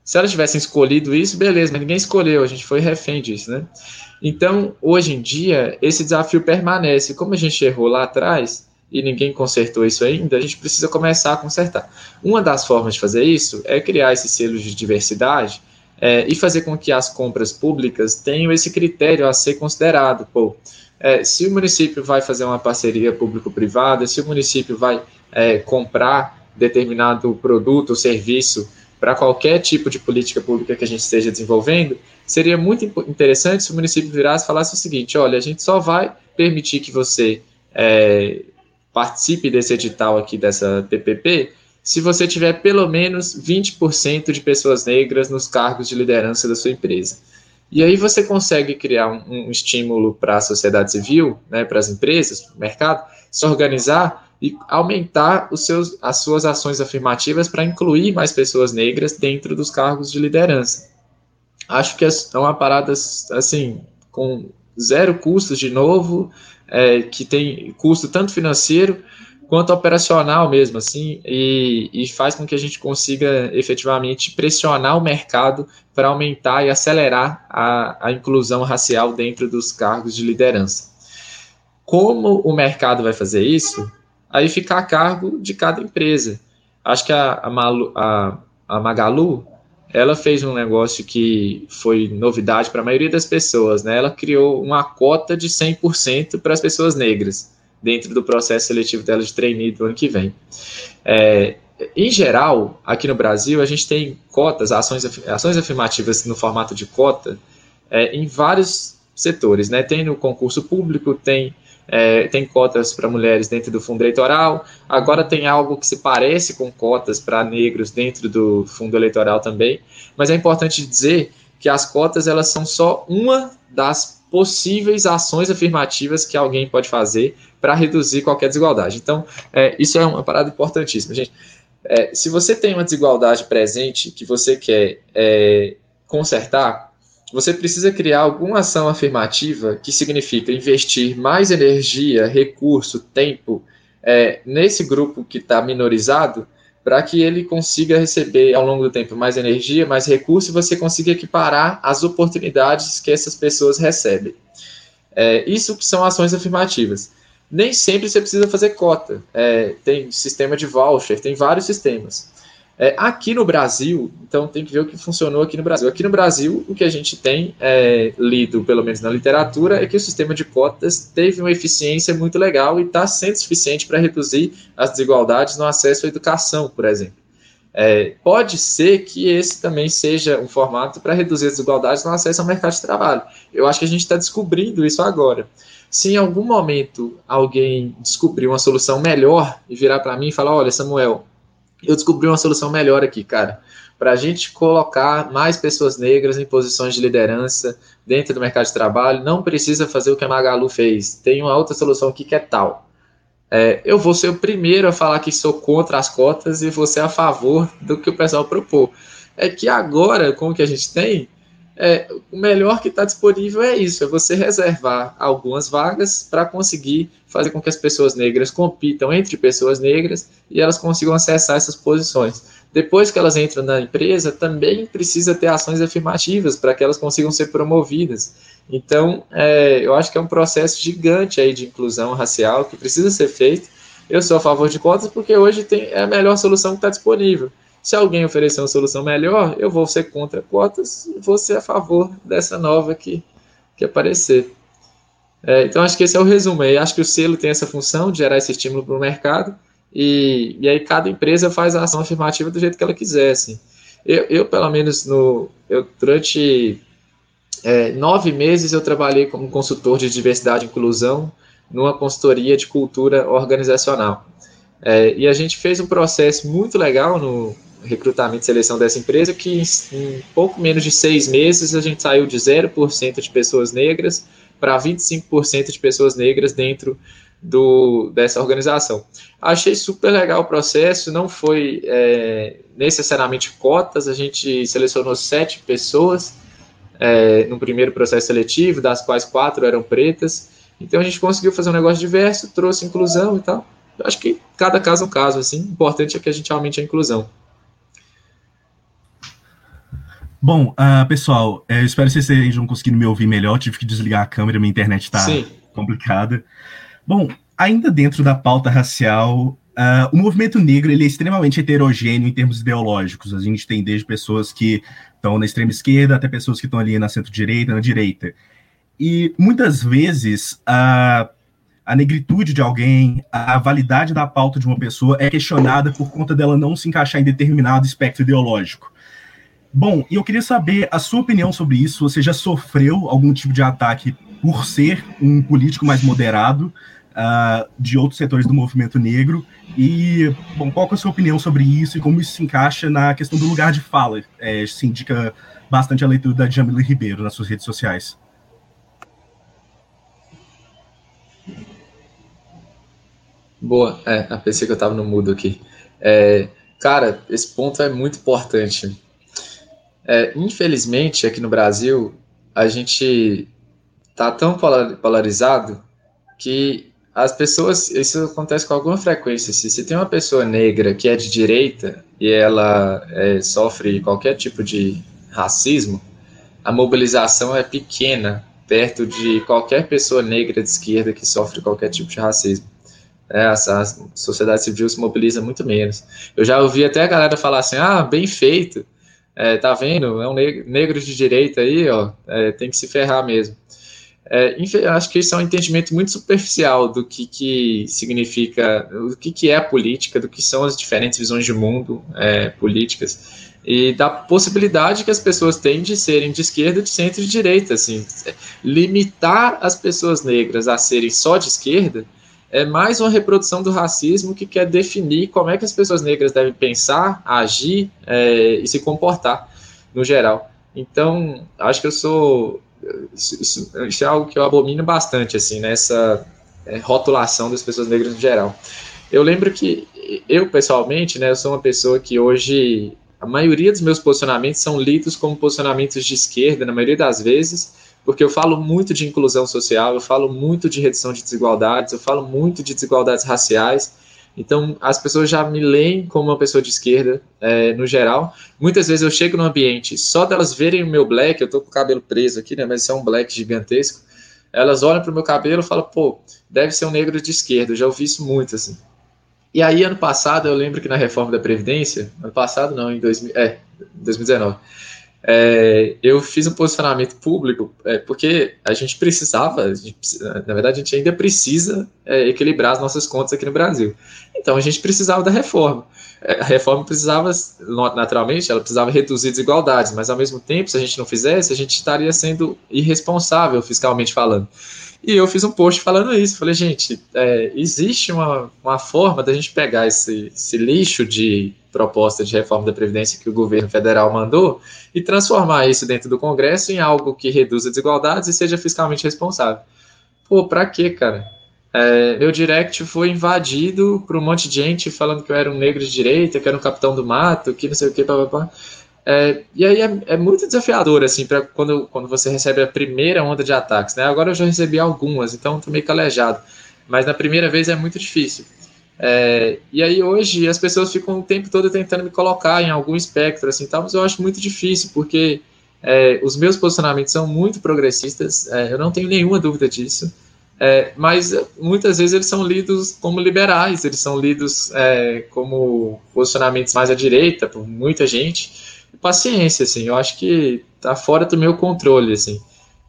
Se elas tivessem escolhido isso, beleza, mas ninguém escolheu, a gente foi refém disso, né? Então, hoje em dia, esse desafio permanece. Como a gente errou lá atrás e ninguém consertou isso ainda, a gente precisa começar a consertar. Uma das formas de fazer isso é criar esses selos de diversidade é, e fazer com que as compras públicas tenham esse critério a ser considerado. Pô, é, se o município vai fazer uma parceria público-privada, se o município vai é, comprar determinado produto ou serviço para qualquer tipo de política pública que a gente esteja desenvolvendo, seria muito interessante se o município virasse e falasse o seguinte: olha, a gente só vai permitir que você é, participe desse edital aqui, dessa PPP, se você tiver pelo menos 20% de pessoas negras nos cargos de liderança da sua empresa. E aí você consegue criar um, um estímulo para a sociedade civil, né, para as empresas, para o mercado, se organizar e aumentar os seus, as suas ações afirmativas para incluir mais pessoas negras dentro dos cargos de liderança. Acho que é, é uma parada assim com zero custos de novo, é, que tem custo tanto financeiro quanto operacional mesmo, assim, e, e faz com que a gente consiga efetivamente pressionar o mercado para aumentar e acelerar a, a inclusão racial dentro dos cargos de liderança. Como o mercado vai fazer isso? Aí fica a cargo de cada empresa. Acho que a, a, Malu, a, a Magalu ela fez um negócio que foi novidade para a maioria das pessoas, né? Ela criou uma cota de 100% para as pessoas negras dentro do processo seletivo dela de trainee do ano que vem. É, em geral, aqui no Brasil, a gente tem cotas, ações, ações afirmativas no formato de cota é, em vários setores. Né? Tem no concurso público, tem, é, tem cotas para mulheres dentro do fundo eleitoral, agora tem algo que se parece com cotas para negros dentro do fundo eleitoral também, mas é importante dizer que as cotas elas são só uma das possíveis ações afirmativas que alguém pode fazer para reduzir qualquer desigualdade. Então, é, isso é uma parada importantíssima, gente. É, se você tem uma desigualdade presente que você quer é, consertar, você precisa criar alguma ação afirmativa que significa investir mais energia, recurso, tempo é, nesse grupo que está minorizado para que ele consiga receber ao longo do tempo mais energia, mais recurso e você consiga equiparar as oportunidades que essas pessoas recebem. É, isso que são ações afirmativas nem sempre você precisa fazer cota. É, tem sistema de voucher, tem vários sistemas. É, aqui no Brasil, então tem que ver o que funcionou aqui no Brasil. Aqui no Brasil, o que a gente tem é, lido, pelo menos na literatura, é que o sistema de cotas teve uma eficiência muito legal e está sendo suficiente para reduzir as desigualdades no acesso à educação, por exemplo. É, pode ser que esse também seja um formato para reduzir as desigualdades no acesso ao mercado de trabalho. Eu acho que a gente está descobrindo isso agora. Se em algum momento alguém descobrir uma solução melhor e virar para mim e falar: Olha, Samuel, eu descobri uma solução melhor aqui, cara, para a gente colocar mais pessoas negras em posições de liderança dentro do mercado de trabalho, não precisa fazer o que a Magalu fez. Tem uma outra solução aqui que é tal. É, eu vou ser o primeiro a falar que sou contra as cotas e ser a favor do que o pessoal propôs. É que agora, com o que a gente tem, é, o melhor que está disponível é isso, é você reservar algumas vagas para conseguir fazer com que as pessoas negras compitam entre pessoas negras e elas consigam acessar essas posições. Depois que elas entram na empresa, também precisa ter ações afirmativas para que elas consigam ser promovidas. Então, é, eu acho que é um processo gigante aí de inclusão racial que precisa ser feito. Eu sou a favor de cotas porque hoje tem, é a melhor solução que está disponível. Se alguém oferecer uma solução melhor, eu vou ser contra cotas e vou ser a favor dessa nova que, que aparecer. É, então, acho que esse é o resumo. Eu acho que o selo tem essa função de gerar esse estímulo para o mercado e, e aí cada empresa faz a ação afirmativa do jeito que ela quiser. Assim. Eu, eu pelo menos, no, eu, durante é, nove meses eu trabalhei como consultor de diversidade e inclusão numa consultoria de cultura organizacional. É, e a gente fez um processo muito legal no, recrutamento e seleção dessa empresa, que em, pouco menos de seis meses a gente saiu de 0% de pessoas negras para 25% de pessoas negras dentro do, dessa organização. Achei super legal o processo, não foi é, necessariamente cotas, a gente selecionou sete pessoas é, no primeiro processo seletivo, das quais quatro eram pretas, então a gente conseguiu fazer um negócio diverso, trouxe inclusão e tal. Acho que cada caso é um caso, assim, o importante é que a gente aumente a inclusão. Bom, uh, pessoal, eu espero que vocês estejam conseguindo me ouvir melhor. Tive que desligar a câmera, minha internet está complicada. Bom, ainda dentro da pauta racial, uh, o movimento negro ele é extremamente heterogêneo em termos ideológicos. A gente tem desde pessoas que estão na extrema esquerda até pessoas que estão ali na centro-direita, na direita. E muitas vezes a, a negritude de alguém, a validade da pauta de uma pessoa é questionada por conta dela não se encaixar em determinado espectro ideológico. Bom, e eu queria saber a sua opinião sobre isso. Você já sofreu algum tipo de ataque por ser um político mais moderado uh, de outros setores do movimento negro? E, bom, qual é a sua opinião sobre isso e como isso se encaixa na questão do lugar de fala? É, se indica bastante a leitura da Jamila Ribeiro nas suas redes sociais. Boa, é, pensei que eu estava no mudo aqui. É, cara, esse ponto é muito importante é, infelizmente, aqui no Brasil, a gente tá tão polarizado que as pessoas, isso acontece com alguma frequência. Se você tem uma pessoa negra que é de direita e ela é, sofre qualquer tipo de racismo, a mobilização é pequena perto de qualquer pessoa negra de esquerda que sofre qualquer tipo de racismo. É, a, a, sociedade civil se mobiliza muito menos. Eu já ouvi até a galera falar assim: ah, bem feito, é, tá vendo? É um negro, de direita aí, ó, é, tem que se ferrar mesmo. É, acho que isso é um entendimento muito superficial do que, que significa, do que, que é a política, do que são as diferentes visões de mundo é, políticas e da possibilidade que as pessoas têm de serem de esquerda, de centro e de direita. Assim, limitar as pessoas negras a serem só de esquerda é mais uma reprodução do racismo que quer definir como é que as pessoas negras devem pensar, agir é, e se comportar, no geral. Então, acho que eu sou. Isso, isso, é algo que eu abomino bastante, assim, nessa é, rotulação das pessoas negras no geral. Eu lembro que eu, pessoalmente, né, eu sou uma pessoa que hoje. A maioria dos meus posicionamentos são lidos como posicionamentos de esquerda, na maioria das vezes, porque eu falo muito de inclusão social, eu falo muito de redução de desigualdades, eu falo muito de desigualdades raciais. Então, as pessoas já me leem como uma pessoa de esquerda, é, no geral. Muitas vezes eu chego no ambiente, só delas verem o meu black, eu tô com o cabelo preso aqui, né, mas isso é um black gigantesco. Elas olham para o meu cabelo e falam, pô, deve ser um negro de esquerda. Eu já ouvi isso muito, assim. E aí, ano passado, eu lembro que na reforma da Previdência, ano passado não, em 2000, é, 2019, é, eu fiz um posicionamento público é, porque a gente precisava, a gente, na verdade, a gente ainda precisa é, equilibrar as nossas contas aqui no Brasil. Então, a gente precisava da reforma. É, a reforma precisava, naturalmente, ela precisava reduzir desigualdades, mas ao mesmo tempo, se a gente não fizesse, a gente estaria sendo irresponsável fiscalmente falando. E eu fiz um post falando isso. Falei, gente, é, existe uma, uma forma da gente pegar esse, esse lixo de proposta de reforma da Previdência que o governo federal mandou e transformar isso dentro do Congresso em algo que reduza desigualdades e seja fiscalmente responsável. Pô, pra quê, cara? É, meu direct foi invadido por um monte de gente falando que eu era um negro de direita, que era um capitão do mato, que não sei o que, papapá. É, e aí é, é, muito desafiador, assim, para quando, quando você recebe a primeira onda de ataques, né? Agora eu já recebi algumas, então tô meio calejado. Mas na primeira vez é muito difícil. É, e aí hoje as pessoas ficam o tempo todo tentando me colocar em algum espectro, assim, tal, mas eu acho muito difícil, porque é, os meus posicionamentos são muito progressistas, é, eu não tenho nenhuma dúvida disso. É, mas muitas vezes eles são lidos como liberais, eles são lidos é, como posicionamentos mais à direita por muita gente. Paciência, assim, eu acho que tá fora do meu controle, assim.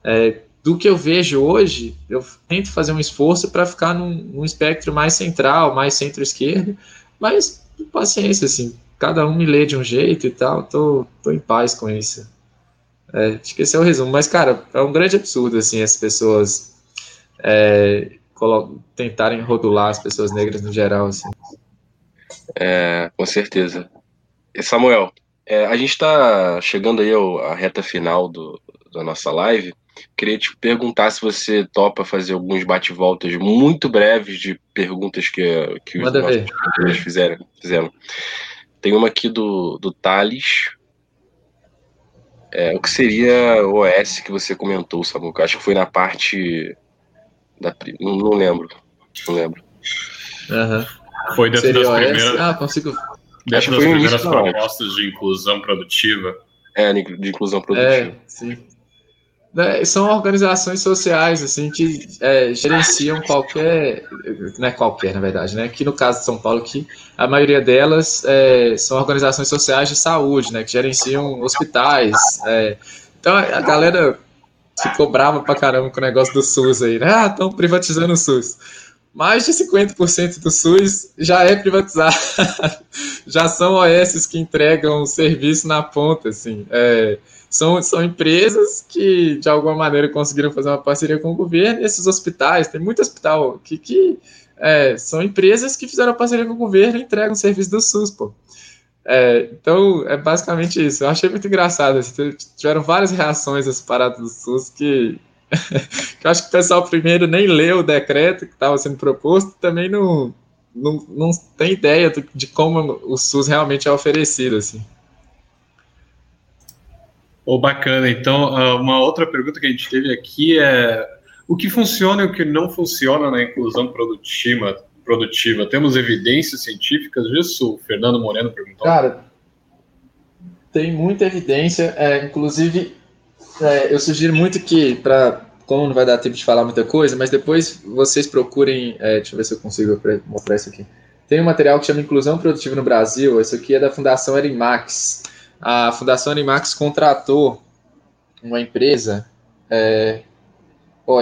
É, do que eu vejo hoje, eu tento fazer um esforço para ficar num, num, espectro mais central, mais centro-esquerdo, mas paciência, assim, cada um me lê de um jeito e tal, tô, tô em paz com isso. É, acho que esse é o resumo. Mas, cara, é um grande absurdo, assim, as pessoas é, tentarem rodular as pessoas negras no geral, assim. É, com certeza. E Samuel, é, a gente está chegando aí à reta final do, da nossa live. Queria te perguntar se você topa fazer alguns bate-voltas muito breves de perguntas que, que os nossos fizeram, fizeram. Tem uma aqui do, do Thales. É, o que seria o OS que você comentou, Samuca? Acho que foi na parte da não, não lembro. Não lembro. Uhum. Foi dentro Seria das primeiras. Ah, consigo. Dentro das primeiras propostas de inclusão produtiva. É, de inclusão produtiva. É, sim. É, são organizações sociais assim que é, gerenciam qualquer, não é qualquer na verdade, né? Aqui no caso de São Paulo, que a maioria delas é, são organizações sociais de saúde, né? Que gerenciam hospitais. É. então a galera ficou brava pra caramba com o negócio do SUS aí, né? Ah, estão privatizando o SUS. Mais de 50% do SUS já é privatizado. já são OS que entregam serviço na ponta, assim. É, são, são empresas que, de alguma maneira, conseguiram fazer uma parceria com o governo. E esses hospitais, tem muito hospital que, que é, são empresas que fizeram parceria com o governo e entregam o serviço do SUS, pô. É, então, é basicamente isso. Eu achei muito engraçado. Tiveram várias reações às paradas do SUS que, que eu acho que o pessoal primeiro nem leu o decreto que estava sendo proposto, também não, não, não tem ideia de, de como o SUS realmente é oferecido. Assim. Oh, bacana. Então, ah, uma outra pergunta que a gente teve aqui é o que funciona e o que não funciona na inclusão produtiva, produtiva. Temos evidências científicas disso? O Fernando Moreno perguntou. Cara, tem muita evidência. É, inclusive, é, eu sugiro muito que, para como não vai dar tempo de falar muita coisa, mas depois vocês procurem. É, deixa eu ver se eu consigo mostrar isso aqui. Tem um material que chama Inclusão Produtiva no Brasil. Isso aqui é da Fundação Erimax. A Fundação Erimax contratou uma empresa é,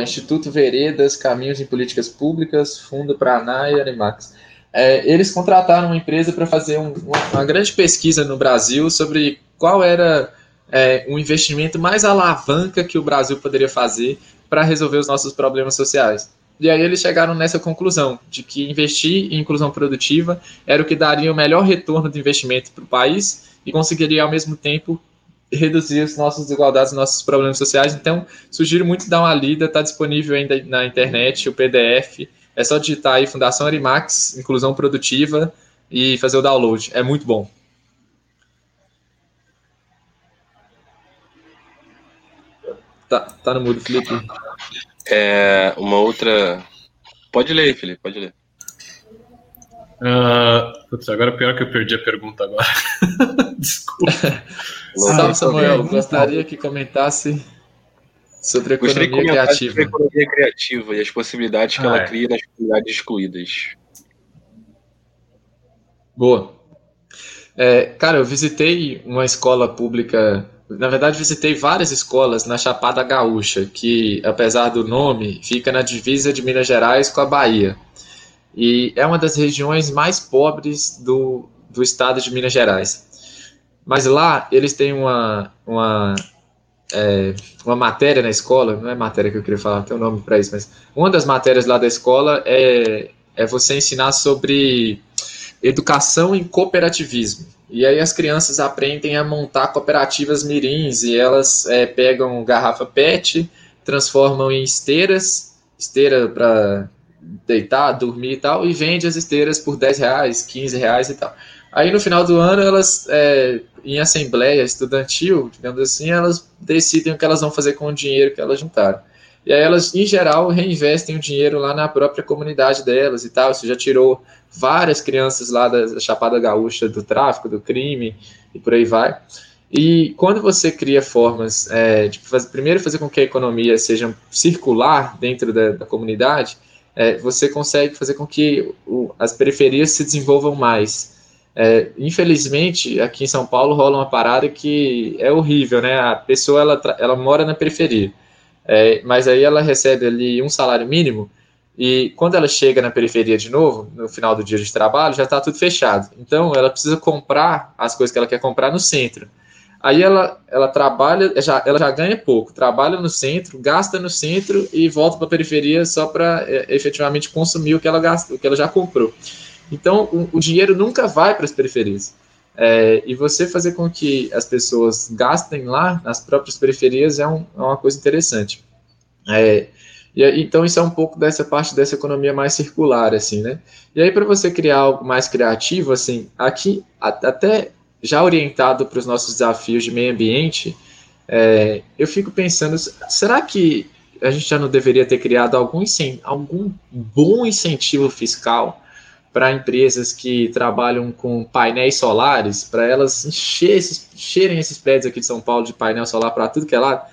Instituto Veredas, Caminhos em Políticas Públicas, Fundo Praná e Animax. É, eles contrataram uma empresa para fazer um, uma, uma, grande pesquisa no Brasil sobre qual era é, um investimento mais alavanca que o Brasil poderia fazer para resolver os nossos problemas sociais. E aí eles chegaram nessa conclusão de que investir em inclusão produtiva era o que daria o melhor retorno de investimento para o país e conseguiria ao mesmo tempo reduzir as nossas desigualdades, nossos problemas sociais. Então, sugiro muito dar uma lida, está disponível ainda na internet, o PDF. É só digitar aí Fundação Arimax, Inclusão Produtiva, e fazer o download. É muito bom. Tá, tá no mudo, Felipe. É, uma outra. Pode ler, Felipe, pode ler. Uh, putz, agora pior que eu perdi a pergunta agora. Desculpa. Salve, Samuel. Gostaria que comentasse sobre a economia criativa. Sobre a economia criativa e as possibilidades que ah, ela é. cria nas comunidades excluídas. Boa. É, cara, eu visitei uma escola pública. Na verdade, visitei várias escolas na Chapada Gaúcha, que, apesar do nome, fica na divisa de Minas Gerais com a Bahia e é uma das regiões mais pobres do, do estado de Minas Gerais. Mas lá eles têm uma, uma, é, uma matéria na escola, não é matéria que eu queria falar, tem um nome para isso, mas uma das matérias lá da escola é, é você ensinar sobre educação em cooperativismo. E aí as crianças aprendem a montar cooperativas mirins e elas é, pegam garrafa PET, transformam em esteiras, esteira para deitar, dormir e tal, e vende as esteiras por 10 reais, 15 reais e tal. Aí no final do ano, elas, é, em assembleia estudantil, digamos assim, elas decidem o que elas vão fazer com o dinheiro que elas juntaram. E aí elas, em geral, reinvestem o dinheiro lá na própria comunidade delas e tal. Isso já tirou várias crianças lá da Chapada Gaúcha do tráfico, do crime e por aí vai. E quando você cria formas é, de fazer, primeiro fazer com que a economia seja circular dentro da, da comunidade, é, você consegue fazer com que o, as periferias se desenvolvam mais. É, infelizmente, aqui em São Paulo rola uma parada que é horrível, né? A pessoa ela, ela mora na periferia, é, mas aí ela recebe ali um salário mínimo e quando ela chega na periferia de novo, no final do dia de trabalho, já está tudo fechado. Então ela precisa comprar as coisas que ela quer comprar no centro. Aí ela, ela trabalha, já, ela já ganha pouco, trabalha no centro, gasta no centro e volta para a periferia só para é, efetivamente consumir o que ela gasta, o que ela já comprou. Então o, o dinheiro nunca vai para as periferias. É, e você fazer com que as pessoas gastem lá nas próprias periferias é, um, é uma coisa interessante. É, e, então isso é um pouco dessa parte dessa economia mais circular, assim, né? E aí para você criar algo mais criativo, assim, aqui até já orientado para os nossos desafios de meio ambiente, é, eu fico pensando, será que a gente já não deveria ter criado algum, algum bom incentivo fiscal para empresas que trabalham com painéis solares, para elas encher esses, encherem esses prédios aqui de São Paulo de painel solar para tudo que é lá,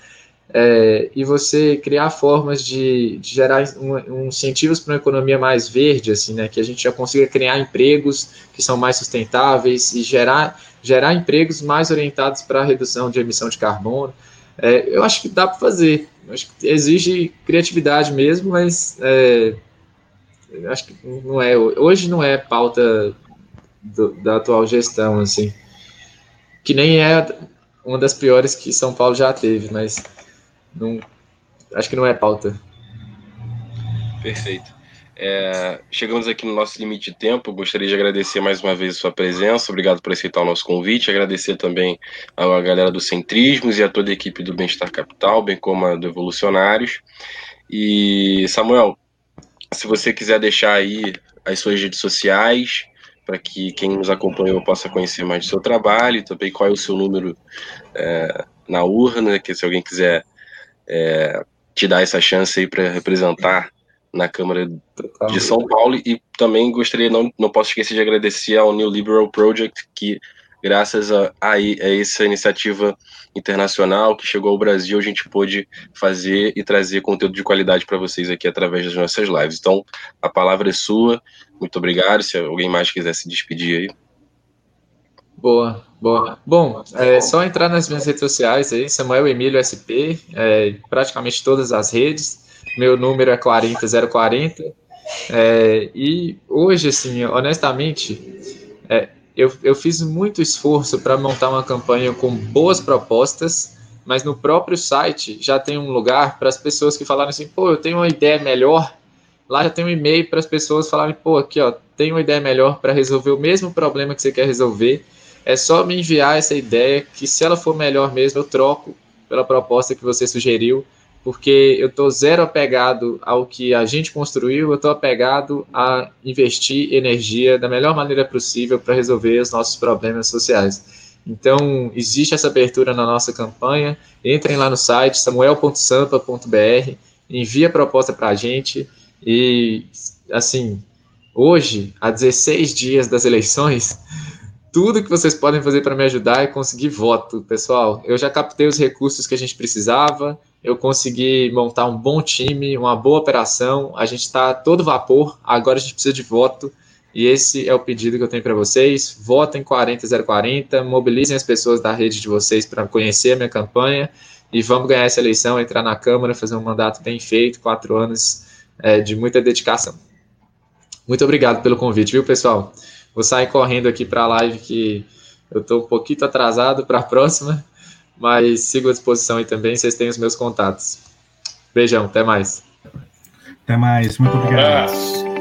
é, e você criar formas de, de gerar um, um incentivos para uma economia mais verde, assim, né, que a gente já consiga criar empregos que são mais sustentáveis e gerar gerar empregos mais orientados para a redução de emissão de carbono. É, eu acho que dá para fazer. Acho que exige criatividade mesmo, mas é, acho que não é. Hoje não é pauta do, da atual gestão, assim. Que nem é uma das piores que São Paulo já teve, mas não, acho que não é pauta. Perfeito. É, chegamos aqui no nosso limite de tempo. Gostaria de agradecer mais uma vez a sua presença. Obrigado por aceitar o nosso convite. Agradecer também a galera do Centrismos e a toda a equipe do Bem-Estar Capital, bem como a do Evolucionários. E, Samuel, se você quiser deixar aí as suas redes sociais, para que quem nos acompanhou possa conhecer mais do seu trabalho, também qual é o seu número é, na urna, que se alguém quiser é, te dar essa chance aí para representar na Câmara de São Paulo. E também gostaria, não, não posso esquecer de agradecer ao New Liberal Project, que graças a, a, a essa iniciativa internacional que chegou ao Brasil, a gente pôde fazer e trazer conteúdo de qualidade para vocês aqui através das nossas lives. Então, a palavra é sua, muito obrigado, se alguém mais quiser se despedir aí. Boa, boa. Bom, é só entrar nas minhas redes sociais aí, Samuel Emílio SP, é, praticamente todas as redes, meu número é 40040. É, e hoje, assim, honestamente, é, eu, eu fiz muito esforço para montar uma campanha com boas propostas, mas no próprio site já tem um lugar para as pessoas que falaram assim, pô, eu tenho uma ideia melhor. Lá já tem um e-mail para as pessoas falarem, pô, aqui, ó, tem uma ideia melhor para resolver o mesmo problema que você quer resolver. É só me enviar essa ideia, que se ela for melhor mesmo, eu troco pela proposta que você sugeriu porque eu estou zero apegado ao que a gente construiu, eu estou apegado a investir energia da melhor maneira possível para resolver os nossos problemas sociais. Então, existe essa abertura na nossa campanha. Entrem lá no site samuel.sampa.br, envie a proposta para a gente e, assim, hoje, há 16 dias das eleições, tudo que vocês podem fazer para me ajudar é conseguir voto, pessoal. Eu já captei os recursos que a gente precisava, eu consegui montar um bom time, uma boa operação. A gente está todo vapor. Agora a gente precisa de voto. E esse é o pedido que eu tenho para vocês. Votem 40040, mobilizem as pessoas da rede de vocês para conhecer a minha campanha e vamos ganhar essa eleição, entrar na Câmara, fazer um mandato bem feito, quatro anos é, de muita dedicação. Muito obrigado pelo convite, viu, pessoal? Vou sair correndo aqui para a live que eu estou um pouquinho atrasado para a próxima, mas sigo à disposição aí também, vocês têm os meus contatos. Beijão, até mais. Até mais, muito obrigado.